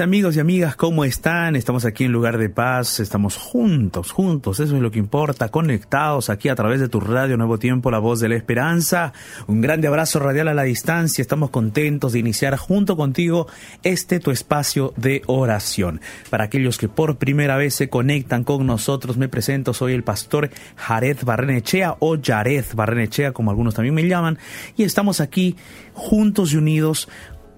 Amigos y amigas, ¿cómo están? Estamos aquí en Lugar de Paz, estamos juntos, juntos, eso es lo que importa, conectados aquí a través de tu radio Nuevo Tiempo, la voz de la esperanza. Un grande abrazo radial a la distancia, estamos contentos de iniciar junto contigo este tu espacio de oración. Para aquellos que por primera vez se conectan con nosotros, me presento, soy el pastor Jared Barrenechea o Jared Barrenechea, como algunos también me llaman, y estamos aquí juntos y unidos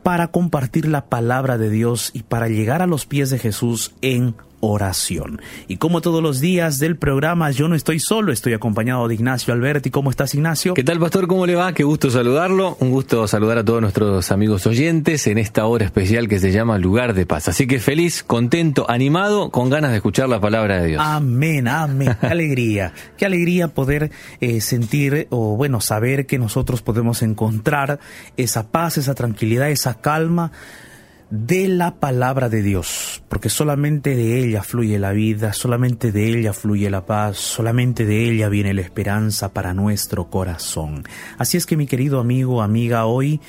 para compartir la palabra de Dios y para llegar a los pies de Jesús en oración. Y como todos los días del programa, yo no estoy solo, estoy acompañado de Ignacio Alberti. ¿Cómo estás, Ignacio? ¿Qué tal, Pastor? ¿Cómo le va? Qué gusto saludarlo. Un gusto saludar a todos nuestros amigos oyentes en esta hora especial que se llama Lugar de Paz. Así que feliz, contento, animado, con ganas de escuchar la palabra de Dios. Amén, amén. Qué alegría. Qué alegría poder eh, sentir o, bueno, saber que nosotros podemos encontrar esa paz, esa tranquilidad, esa calma de la palabra de Dios, porque solamente de ella fluye la vida, solamente de ella fluye la paz, solamente de ella viene la esperanza para nuestro corazón. Así es que mi querido amigo, amiga, hoy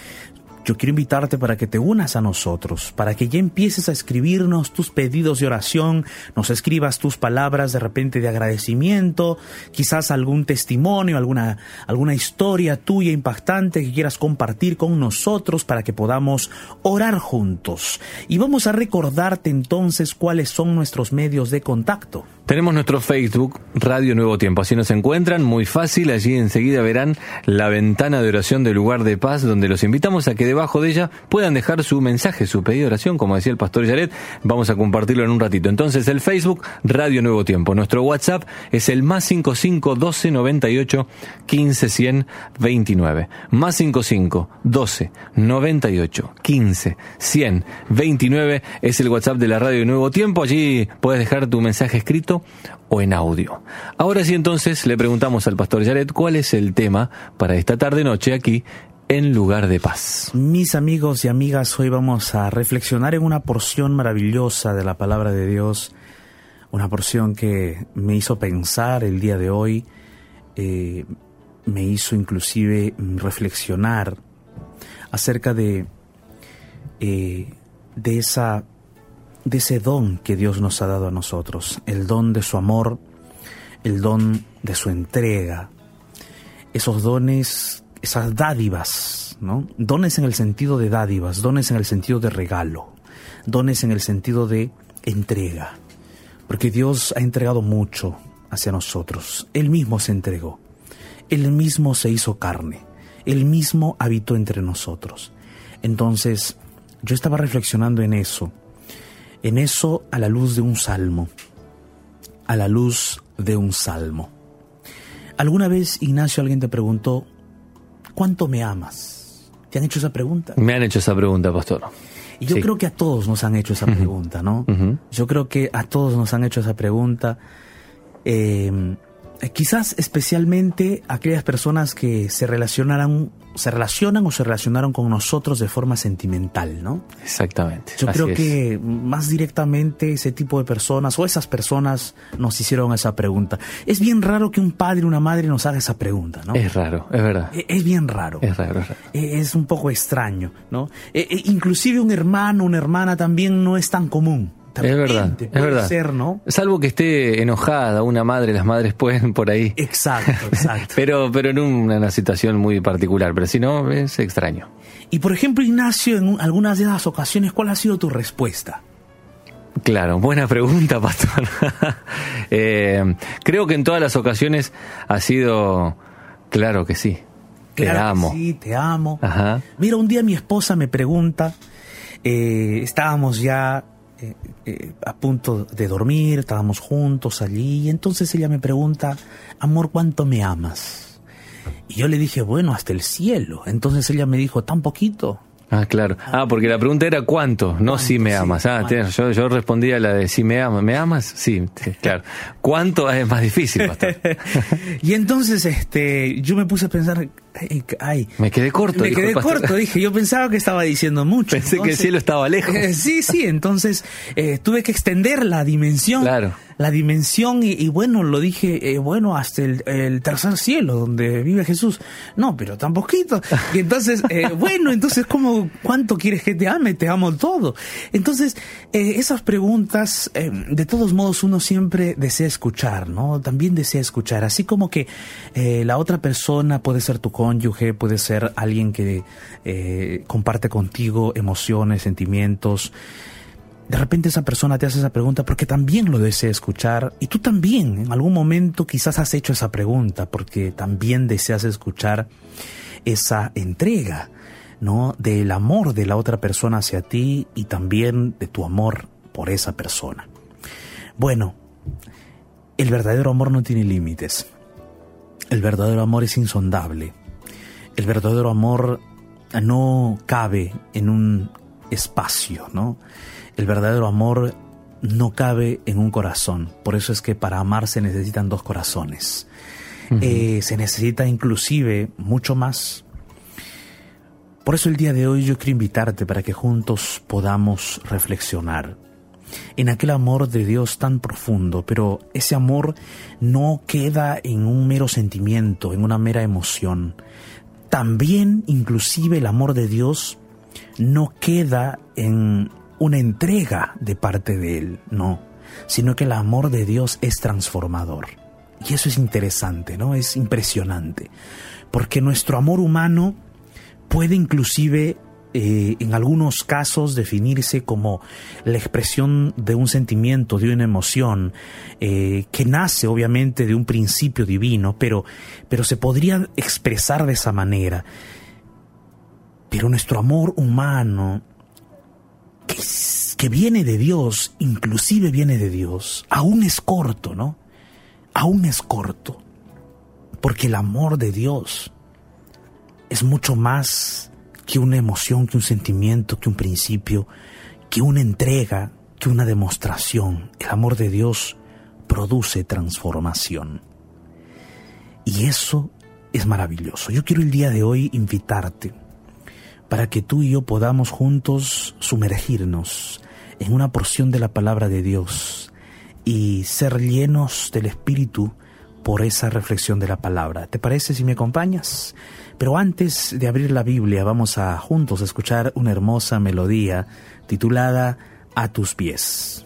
yo quiero invitarte para que te unas a nosotros, para que ya empieces a escribirnos tus pedidos de oración, nos escribas tus palabras de repente de agradecimiento, quizás algún testimonio, alguna, alguna historia tuya impactante que quieras compartir con nosotros para que podamos orar juntos. Y vamos a recordarte entonces cuáles son nuestros medios de contacto. Tenemos nuestro Facebook, Radio Nuevo Tiempo. Así nos encuentran, muy fácil. Allí enseguida verán la ventana de oración del lugar de paz, donde los invitamos a que debajo de ella puedan dejar su mensaje, su pedido de oración, como decía el pastor Yaret. Vamos a compartirlo en un ratito. Entonces, el Facebook, Radio Nuevo Tiempo. Nuestro WhatsApp es el más 55 12 98 15 100 29. Más 55 12 98 15 100 29 es el WhatsApp de la Radio Nuevo Tiempo. Allí puedes dejar tu mensaje escrito o en audio. Ahora sí entonces le preguntamos al pastor Jared cuál es el tema para esta tarde noche aquí en lugar de paz. Mis amigos y amigas, hoy vamos a reflexionar en una porción maravillosa de la palabra de Dios, una porción que me hizo pensar el día de hoy, eh, me hizo inclusive reflexionar acerca de, eh, de esa de ese don que Dios nos ha dado a nosotros, el don de su amor, el don de su entrega, esos dones, esas dádivas, ¿no? Dones en el sentido de dádivas, dones en el sentido de regalo, dones en el sentido de entrega, porque Dios ha entregado mucho hacia nosotros, Él mismo se entregó, Él mismo se hizo carne, Él mismo habitó entre nosotros. Entonces, yo estaba reflexionando en eso, en eso a la luz de un salmo, a la luz de un salmo. ¿Alguna vez, Ignacio, alguien te preguntó, ¿cuánto me amas? ¿Te han hecho esa pregunta? Me han hecho esa pregunta, pastor. Y yo creo que a todos nos han hecho esa pregunta, ¿no? Yo creo que a todos nos han hecho esa pregunta. Eh, quizás especialmente aquellas personas que se relacionaran se relacionan o se relacionaron con nosotros de forma sentimental, ¿no? Exactamente. Yo creo que más directamente ese tipo de personas o esas personas nos hicieron esa pregunta. Es bien raro que un padre o una madre nos haga esa pregunta, ¿no? Es raro, es verdad. E, es, bien raro. Es raro, es raro. E, es un poco extraño, ¿no? E, inclusive un hermano, una hermana también no es tan común es verdad, es verdad. Ser, ¿no? Salvo que esté enojada una madre, las madres pueden por ahí. Exacto, exacto. pero, pero en una, situación muy particular, pero si no, es extraño. Y por ejemplo, Ignacio, en algunas de esas ocasiones, ¿cuál ha sido tu respuesta? Claro, buena pregunta, pastor. Eh, creo que en todas las ocasiones ha sido, claro que sí. te amo. sí, te amo. Ajá. Mira, un día mi esposa me pregunta, eh, estábamos ya eh, eh, a punto de dormir, estábamos juntos allí, y entonces ella me pregunta, amor, ¿cuánto me amas? Y yo le dije, bueno, hasta el cielo. Entonces ella me dijo, ¿tan poquito? Ah, claro. Ah, porque la pregunta era cuánto, no si me amas. ah, yo, yo respondía la de si me amas. ¿Me amas? Sí, claro. ¿Cuánto es más difícil, y entonces este, yo me puse a pensar, ay, me quedé corto. Me quedé corto, dije. Yo pensaba que estaba diciendo mucho. Pensé que el cielo estaba lejos. sí, sí, entonces eh, tuve que extender la dimensión. Claro la dimensión y, bueno, lo dije, eh, bueno, hasta el, tercer cielo donde vive Jesús. No, pero tan poquito. Y entonces, eh, bueno, entonces, como ¿cuánto quieres que te ame? Te amo todo. Entonces, eh, esas preguntas, de todos modos, uno siempre desea escuchar, ¿no? También desea escuchar, así como que la otra persona puede ser tu cónyuge, puede ser alguien que comparte contigo emociones, sentimientos, de repente esa persona te hace esa pregunta porque también lo desea escuchar y tú también en algún momento quizás has hecho esa pregunta porque también deseas escuchar esa entrega, ¿no? Del amor de la otra persona hacia ti y también de tu amor por esa persona. Bueno, el verdadero amor no tiene límites. El verdadero amor es insondable. El verdadero amor no cabe en un espacio, ¿no? El verdadero amor no cabe en un corazón. Por eso es que para amar se necesitan dos corazones. Eh, se necesita inclusive mucho más. Por eso el día de hoy yo quiero invitarte para que juntos podamos reflexionar en aquel amor de Dios tan profundo, pero ese amor no queda en un mero sentimiento, en una mera emoción. También inclusive el amor de Dios no queda en una entrega de parte de Él, no, sino que el amor de Dios es transformador. Y eso es interesante, ¿no? Es impresionante, porque nuestro amor humano puede inclusive eh, en algunos casos definirse como la expresión de un sentimiento, de una emoción, eh, que nace obviamente de un principio divino, pero, pero se podría expresar de esa manera. Pero nuestro amor humano que, viene de Dios, inclusive viene de Dios, aún es corto, ¿no? Aún es corto. Porque el amor de Dios es mucho más que una emoción, que un sentimiento, que un principio, que una entrega, que una demostración. El amor de Dios produce transformación. Y eso es maravilloso. Yo quiero el día de hoy invitarte para que tú y yo podamos juntos sumergirnos en una porción de la palabra de Dios y ser llenos del Espíritu por esa reflexión de la palabra. ¿Te parece si me acompañas? Pero antes de abrir la Biblia vamos a juntos escuchar una hermosa melodía titulada A tus pies.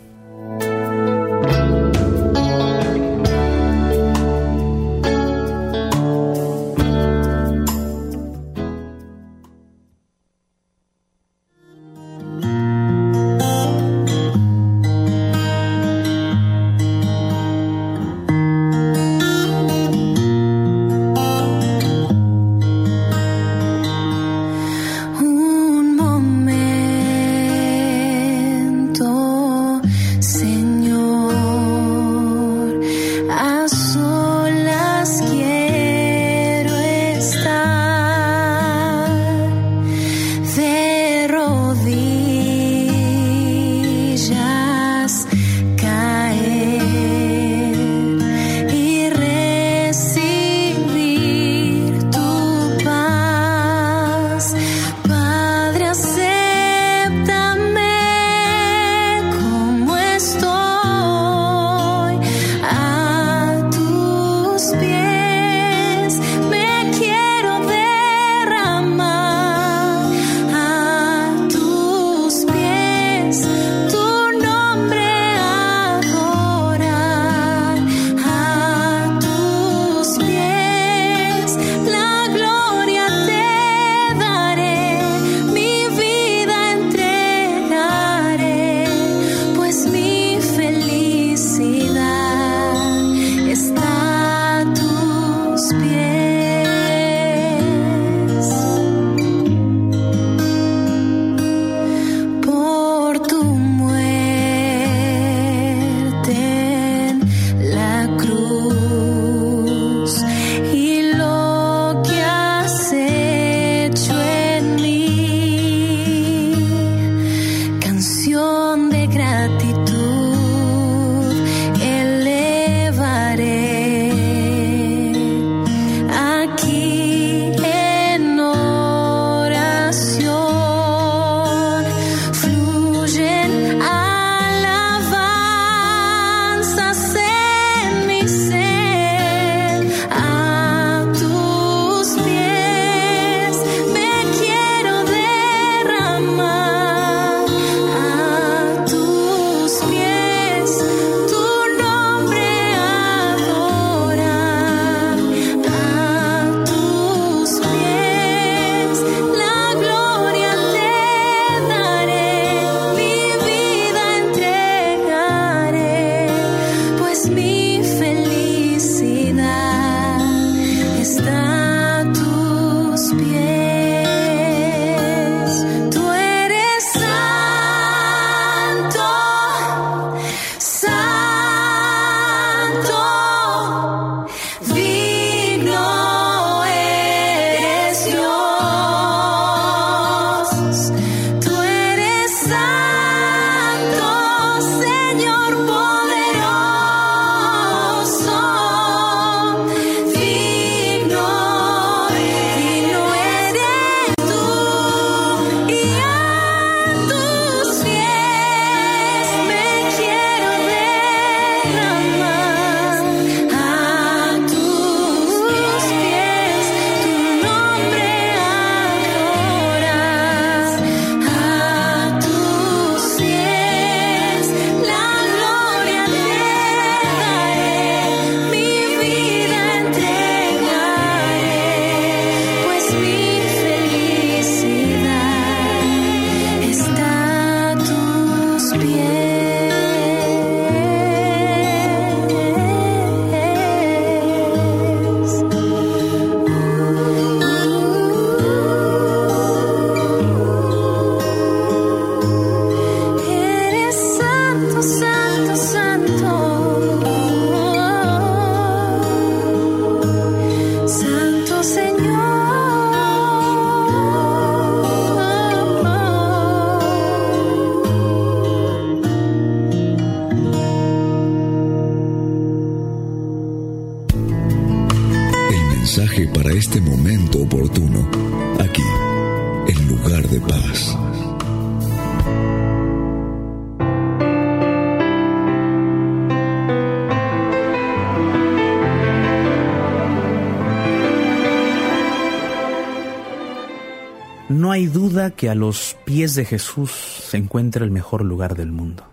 No hay duda que a los pies de Jesús se encuentra el mejor lugar del mundo.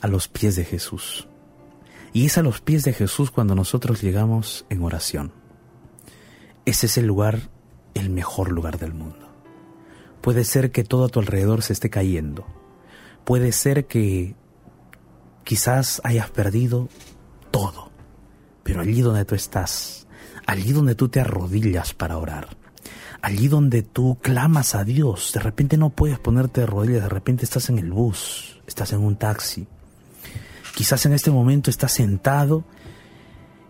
A los pies de Jesús. Y es a los pies de Jesús cuando nosotros llegamos en oración. Ese es el lugar, el mejor lugar del mundo. Puede ser que todo a tu alrededor se esté cayendo. Puede ser que quizás hayas perdido todo. Pero allí donde tú estás, allí donde tú te arrodillas para orar, allí donde tú clamas a Dios, de repente no puedes ponerte de rodillas, de repente estás en el bus, estás en un taxi. Quizás en este momento estás sentado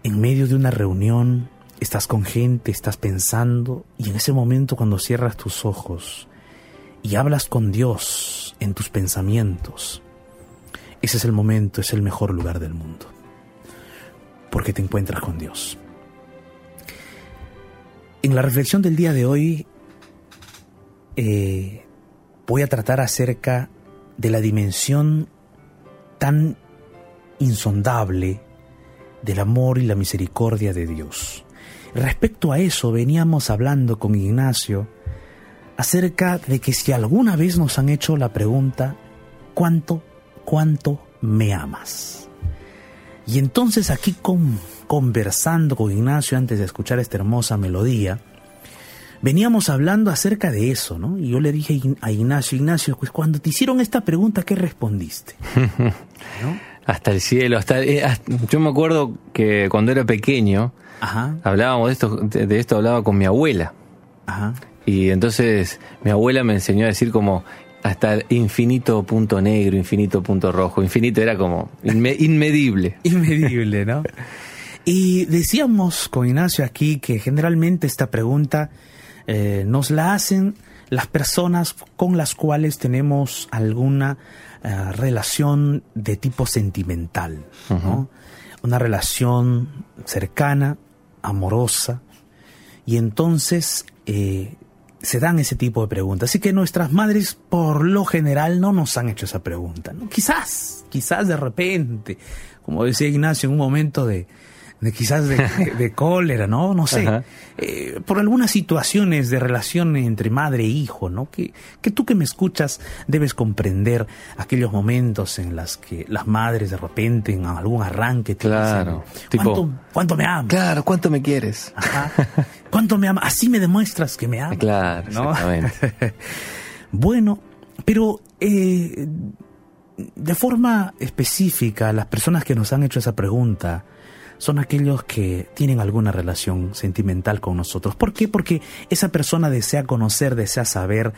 en medio de una reunión, estás con gente, estás pensando, y en ese momento cuando cierras tus ojos y hablas con Dios en tus pensamientos, ese es el momento, es el mejor lugar del mundo, porque te encuentras con Dios. En la reflexión del día de hoy eh, voy a tratar acerca de la dimensión tan insondable del amor y la misericordia de Dios. Respecto a eso veníamos hablando con Ignacio acerca de que si alguna vez nos han hecho la pregunta, ¿cuánto, cuánto me amas? Y entonces aquí con conversando con Ignacio antes de escuchar esta hermosa melodía, veníamos hablando acerca de eso, ¿no? Y yo le dije a Ignacio, Ignacio, pues cuando te hicieron esta pregunta, ¿qué respondiste? Hasta el cielo, hasta, eh, yo me acuerdo que cuando era pequeño, hablábamos de esto, de, esto hablaba con mi abuela. Y entonces mi abuela me enseñó a decir como, hasta infinito punto negro, infinito punto rojo. Infinito era como inmedible. inmedible, ¿no? Y decíamos con Ignacio aquí que generalmente esta pregunta eh, nos la hacen las personas con las cuales tenemos alguna eh, relación de tipo sentimental, una relación cercana, amorosa, y entonces eh, se dan ese tipo de preguntas. Así que nuestras madres por lo general no nos han hecho esa pregunta. Quizás, quizás de repente, como decía Ignacio, en un momento de, de quizás de, cólera, ¿no? No sé. Eh, por algunas situaciones de relación entre madre e hijo, ¿no? Que, que tú que me escuchas debes comprender aquellos momentos en los que las madres de repente en algún arranque te claro, dicen, ¿cuánto, ¿cuánto, me amas? Claro, ¿cuánto me quieres? Ajá. ¿Cuánto me amas? Así me demuestras que me amas. Claro, exactamente. bueno, pero... Eh, de forma específica, las personas que nos han hecho esa pregunta, son aquellos que tienen alguna relación sentimental con nosotros. ¿Por qué? Porque esa persona desea conocer, desea saber,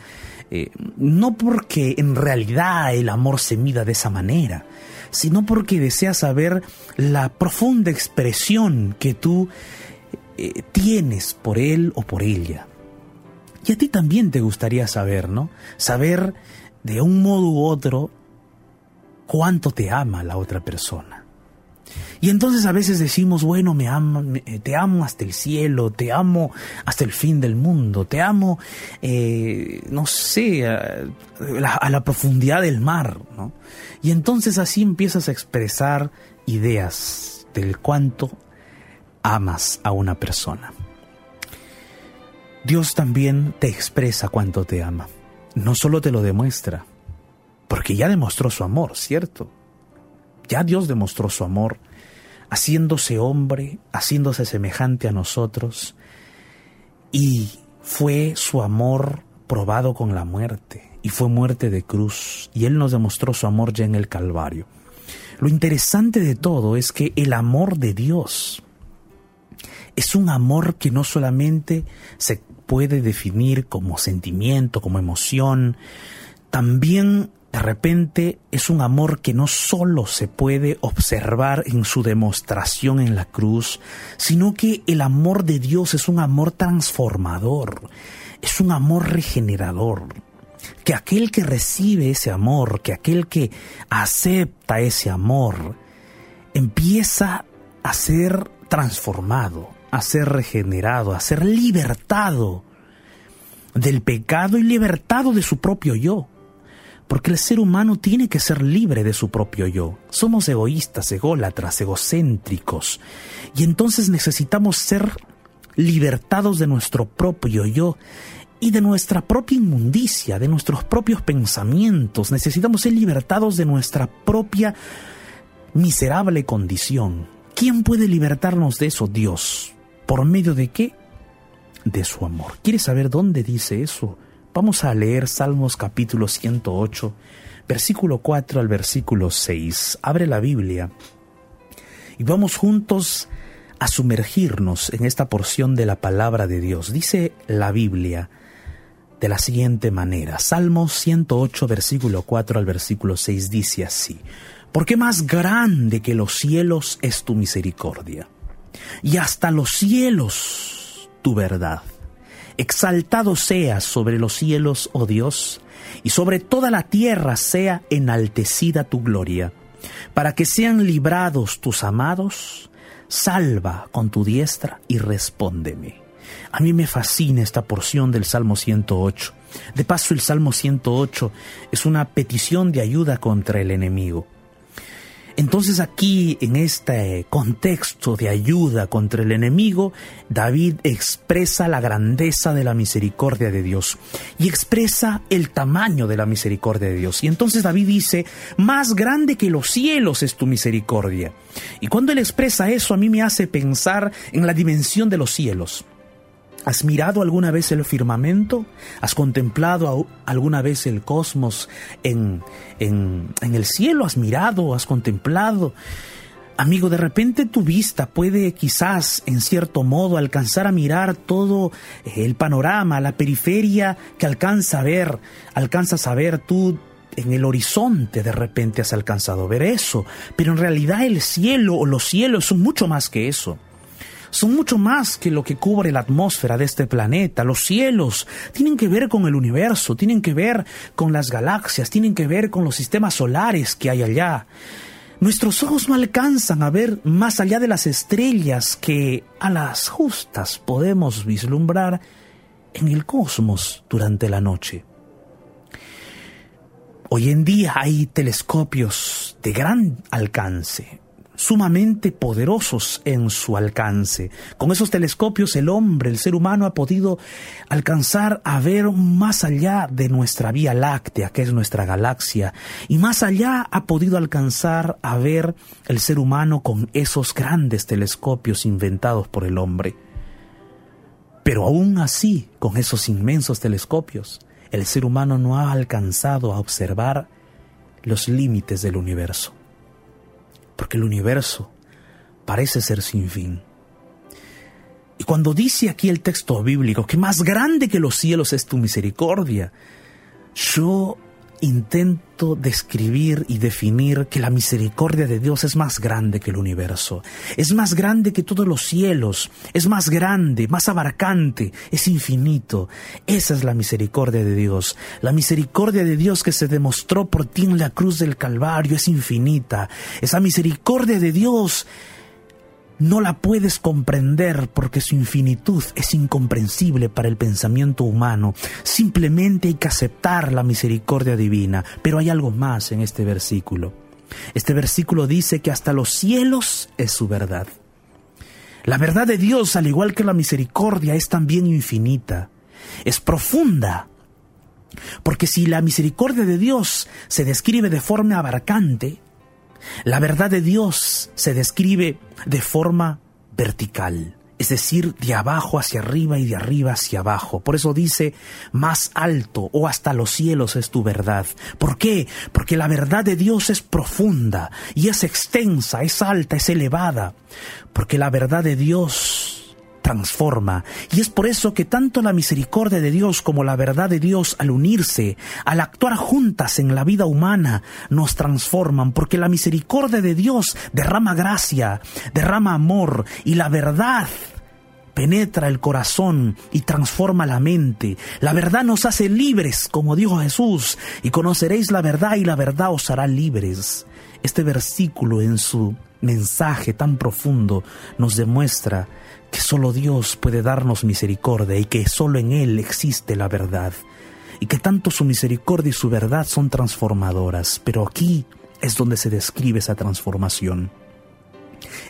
eh, no porque en realidad el amor se mida de esa manera, sino porque desea saber la profunda expresión que tú eh, tienes por él o por ella. Y a ti también te gustaría saber, ¿no? Saber de un modo u otro cuánto te ama la otra persona. Y entonces a veces decimos, bueno, me eh, te amo hasta el cielo, te amo hasta el fin del mundo, te amo, eh, no sé, a la, profundidad del mar, ¿no? Y entonces así empiezas a expresar ideas del cuánto amas a una persona. Dios también te expresa cuánto te ama. No solo te lo demuestra, porque ya demostró su amor, ¿cierto? Ya Dios demostró su amor haciéndose hombre, haciéndose semejante a nosotros, y fue su amor probado con la muerte, y fue muerte de cruz, y Él nos demostró su amor ya en el Calvario. Lo interesante de todo es que el amor de Dios es un amor que no solamente se puede definir como sentimiento, como emoción, también de repente es un amor que no solo se puede observar en su demostración en la cruz, sino que el amor de Dios es un amor transformador, es un amor regenerador. Que aquel que recibe ese amor, que aquel que acepta ese amor, empieza a ser transformado, a ser regenerado, a ser libertado del pecado y libertado de su propio yo porque el ser humano tiene que ser libre de su propio yo. Somos egoístas, ególatras, egocéntricos, y entonces necesitamos ser libertados de nuestro propio yo y de nuestra propia inmundicia, de nuestros propios pensamientos. Necesitamos ser libertados de nuestra propia miserable condición. ¿Quién puede libertarnos de eso? Dios. ¿Por medio de qué? De su amor. ¿Quieres saber dónde dice eso? Vamos a leer Salmos capítulo 108, versículo 4 al versículo 6. Abre la Biblia y vamos juntos a sumergirnos en esta porción de la palabra de Dios. Dice la Biblia de la siguiente manera. Salmos 108, versículo 4 al versículo 6 dice así. Porque más grande que los cielos es tu misericordia, y hasta los cielos tu verdad. Exaltado seas sobre los cielos, oh Dios, y sobre toda la tierra sea enaltecida tu gloria, para que sean librados tus amados salva con tu diestra y respóndeme. A mí me fascina esta porción del Salmo 108. De paso, el Salmo 108 es una petición de ayuda contra el enemigo. Entonces aquí, en este contexto de ayuda contra el enemigo, David expresa la grandeza de la misericordia de Dios y expresa el tamaño de la misericordia de Dios. Y entonces David dice, más grande que los cielos es tu misericordia. Y cuando él expresa eso, a mí me hace pensar en la dimensión de los cielos. ¿Has mirado alguna vez el firmamento? ¿Has contemplado alguna vez el cosmos en, en, el cielo? ¿Has mirado? ¿Has contemplado? Amigo, de repente tu vista puede quizás, en cierto modo, alcanzar a mirar todo el panorama, la periferia que alcanza a ver, alcanzas a ver tú en el horizonte de repente has alcanzado a ver eso, pero en realidad el cielo o los cielos son mucho más que eso son mucho más que lo que cubre la atmósfera de este planeta. Los cielos tienen que ver con el universo, tienen que ver con las galaxias, tienen que ver con los sistemas solares que hay allá. Nuestros ojos no alcanzan a ver más allá de las estrellas que a las justas podemos vislumbrar en el cosmos durante la noche. Hoy en día hay telescopios de gran alcance, sumamente poderosos en su alcance. Con esos telescopios el hombre, el ser humano ha podido alcanzar a ver más allá de nuestra Vía Láctea, que es nuestra galaxia, y más allá ha podido alcanzar a ver el ser humano con esos grandes telescopios inventados por el hombre. Pero aún así, con esos inmensos telescopios, el ser humano no ha alcanzado a observar los límites del universo porque el universo parece ser sin fin. Y cuando dice aquí el texto bíblico que más grande que los cielos es tu misericordia, yo intento describir y definir que la misericordia de Dios es más grande que el universo, es más grande que todos los cielos, es más grande, más abarcante, es infinito. Esa es la misericordia de Dios. La misericordia de Dios que se demostró por ti en la cruz del Calvario es infinita. Esa misericordia de Dios no la puedes comprender porque su infinitud es incomprensible para el pensamiento humano. Simplemente hay que aceptar la misericordia divina. Pero hay algo más en este versículo. Este versículo dice que hasta los cielos es su verdad. La verdad de Dios, al igual que la misericordia, es también infinita, es profunda. Porque si la misericordia de Dios se describe de forma abarcante, la verdad de Dios se describe de forma vertical, es decir, de abajo hacia arriba y de arriba hacia abajo. Por eso dice, más alto o hasta los cielos es tu verdad. ¿Por qué? Porque la verdad de Dios es profunda y es extensa, es alta, es elevada. Porque la verdad de Dios transforma. Y es por eso que tanto la misericordia de Dios como la verdad de Dios al unirse, al actuar juntas en la vida humana, nos transforman, porque la misericordia de Dios derrama gracia, derrama amor y la verdad penetra el corazón y transforma la mente. La verdad nos hace libres, como dijo Jesús, y conoceréis la verdad y la verdad os hará libres. Este versículo en su mensaje tan profundo nos demuestra que solo Dios puede darnos misericordia y que solo en Él existe la verdad, y que tanto su misericordia y su verdad son transformadoras, pero aquí es donde se describe esa transformación.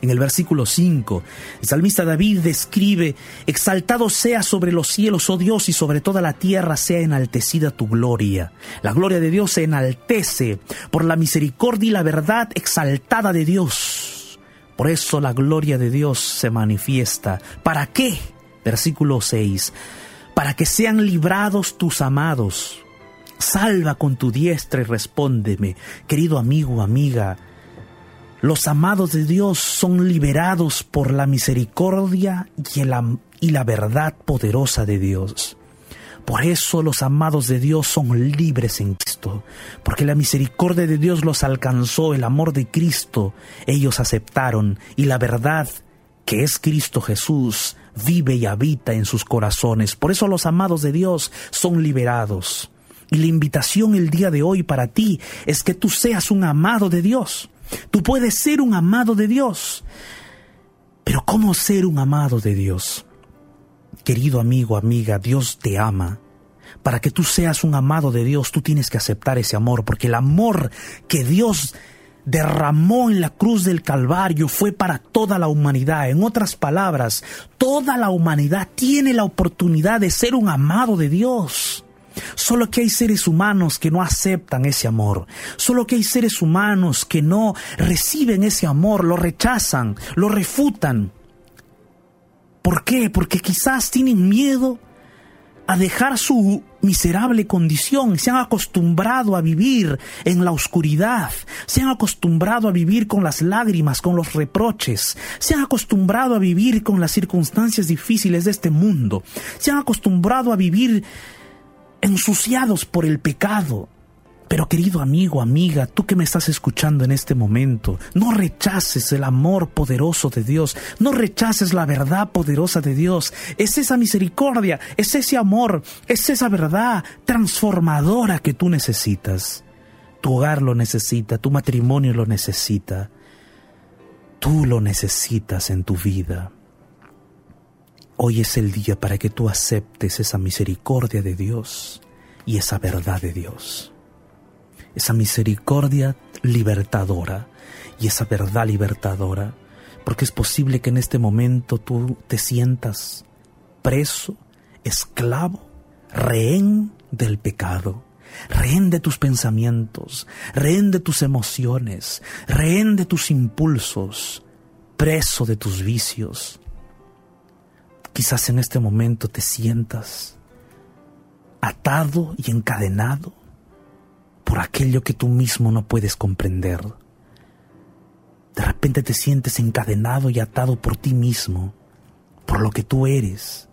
En el versículo 5, el salmista David describe, Exaltado sea sobre los cielos, oh Dios, y sobre toda la tierra sea enaltecida tu gloria. La gloria de Dios se enaltece por la misericordia y la verdad exaltada de Dios. Por eso la gloria de Dios se manifiesta. ¿Para qué? Versículo 6. Para que sean librados tus amados Salva con tu diestra y respóndeme, querido amigo, amiga. Los amados de Dios son liberados por la misericordia y, la verdad poderosa de Dios. Por eso los amados de Dios son libres en Cristo, porque la misericordia de Dios los alcanzó, el amor de Cristo ellos aceptaron y la verdad que es Cristo Jesús vive y habita en sus corazones. Por eso los amados de Dios son liberados. Y la invitación el día de hoy para ti es que tú seas un amado de Dios. Tú puedes ser un amado de Dios. Pero ¿cómo ser un amado de Dios? Querido amigo, amiga, Dios te ama. Para que tú seas un amado de Dios, tú tienes que aceptar ese amor, porque el amor que Dios derramó en la cruz del Calvario fue para toda la humanidad. En otras palabras, toda la humanidad tiene la oportunidad de ser un amado de Dios. Solo que hay seres humanos que no aceptan ese amor. Solo que hay seres humanos que no reciben ese amor, lo rechazan, lo refutan. ¿Por qué? Porque quizás tienen miedo a dejar su miserable condición, se han acostumbrado a vivir en la oscuridad, se han acostumbrado a vivir con las lágrimas, con los reproches, se han acostumbrado a vivir con las circunstancias difíciles de este mundo, se han acostumbrado a vivir ensuciados por el pecado. Pero querido amigo, amiga, tú que me estás escuchando en este momento, no rechaces el amor poderoso de Dios, no rechaces la verdad poderosa de Dios. Es esa misericordia, es ese amor, es esa verdad transformadora que tú necesitas. Tu hogar lo necesita, tu matrimonio lo necesita. Tú lo necesitas en tu vida. Hoy es el día para que tú aceptes esa misericordia de Dios y esa verdad de Dios. Esa misericordia libertadora y esa verdad libertadora, porque es posible que en este momento tú te sientas preso, esclavo, rehén del pecado, rehén de tus pensamientos, rehén de tus emociones, rehén de tus impulsos, preso de tus vicios, Quizás en este momento te sientas atado y encadenado por aquello que tú mismo no puedes comprender. De repente te sientes encadenado y atado por ti mismo, por lo que tú eres.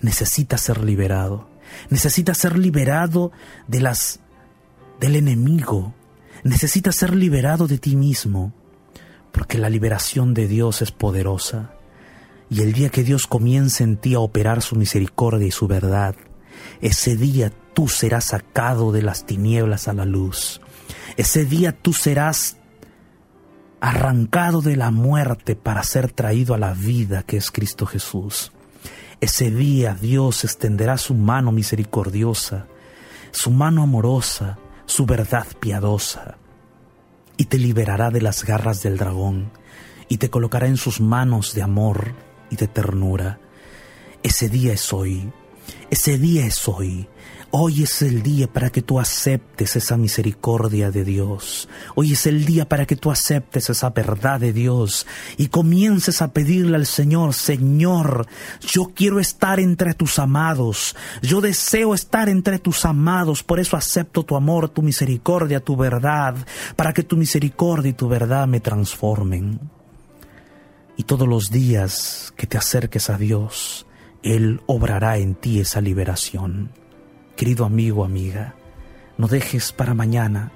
Necesitas ser liberado. Necesitas ser liberado de las del enemigo. Necesitas ser liberado de ti mismo, porque la liberación de Dios es poderosa. Y el día que Dios comience en ti a operar su misericordia y su verdad, ese día tú serás sacado de las tinieblas a la luz. Ese día tú serás arrancado de la muerte para ser traído a la vida que es Cristo Jesús. Ese día Dios extenderá su mano misericordiosa, su mano amorosa, su verdad piadosa, y te liberará de las garras del dragón, y te colocará en sus manos de amor, y de ternura. Ese día es hoy, ese día es hoy. Hoy es el día para que tú aceptes esa misericordia de Dios. Hoy es el día para que tú aceptes esa verdad de Dios y comiences a pedirle al Señor, Señor, yo quiero estar entre tus amados, yo deseo estar entre tus amados, por eso acepto tu amor, tu misericordia, tu verdad, para que tu misericordia y tu verdad me transformen. Y todos los días que te acerques a Dios, Él obrará en ti esa liberación. Querido amigo, amiga, no dejes para mañana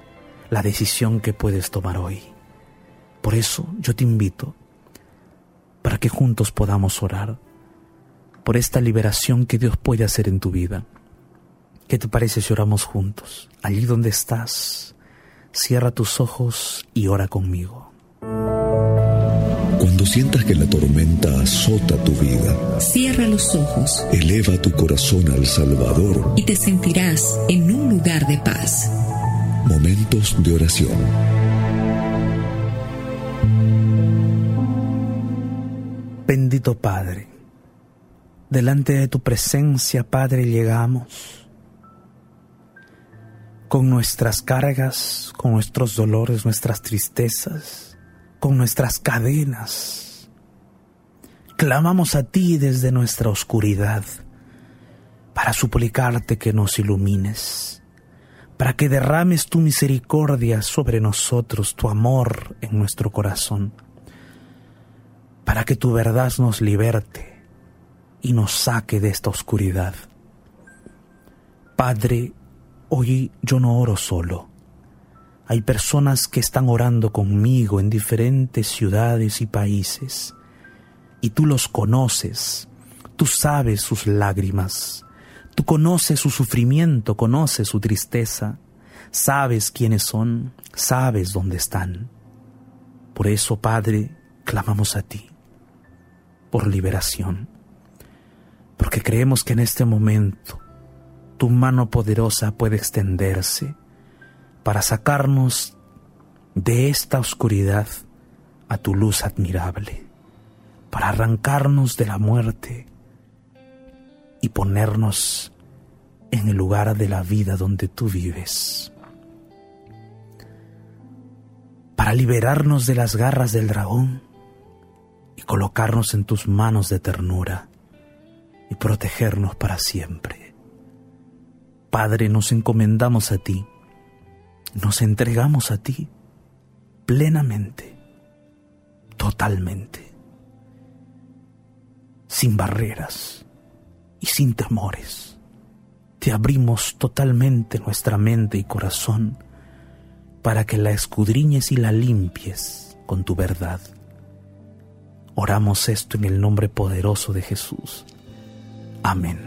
la decisión que puedes tomar hoy. Por eso yo te invito para que juntos podamos orar por esta liberación que Dios puede hacer en tu vida. ¿Qué te parece si oramos juntos? Allí donde estás, cierra tus ojos y ora conmigo. Cuando sientas que la tormenta azota tu vida, cierra los ojos. Eleva tu corazón al Salvador. Y te sentirás en un lugar de paz. Momentos de oración. Bendito Padre, delante de tu presencia, Padre, llegamos con nuestras cargas, con nuestros dolores, nuestras tristezas, con nuestras cadenas. Clamamos a ti desde nuestra oscuridad para suplicarte que nos ilumines, para que derrames tu misericordia sobre nosotros, tu amor en nuestro corazón, para que tu verdad nos liberte y nos saque de esta oscuridad. Padre, hoy yo no oro solo. Hay personas que están orando conmigo en diferentes ciudades y países, y tú los conoces, tú sabes sus lágrimas, Tú conoces su sufrimiento, conoces su tristeza, sabes quiénes son, sabes dónde están. Por eso, Padre, clamamos a ti por liberación, porque creemos que en este momento tu mano poderosa puede extenderse para sacarnos de esta oscuridad a tu luz admirable, para arrancarnos de la muerte y ponernos en el lugar de la vida donde tú vives. Para liberarnos de las garras del dragón y colocarnos en tus manos de ternura y protegernos para siempre. Padre, nos encomendamos a ti, nos entregamos a ti plenamente, totalmente, sin barreras y sin temores. Te abrimos totalmente nuestra mente y corazón para que la escudriñes y la limpies con tu verdad. Oramos esto en el nombre poderoso de Jesús. Amén.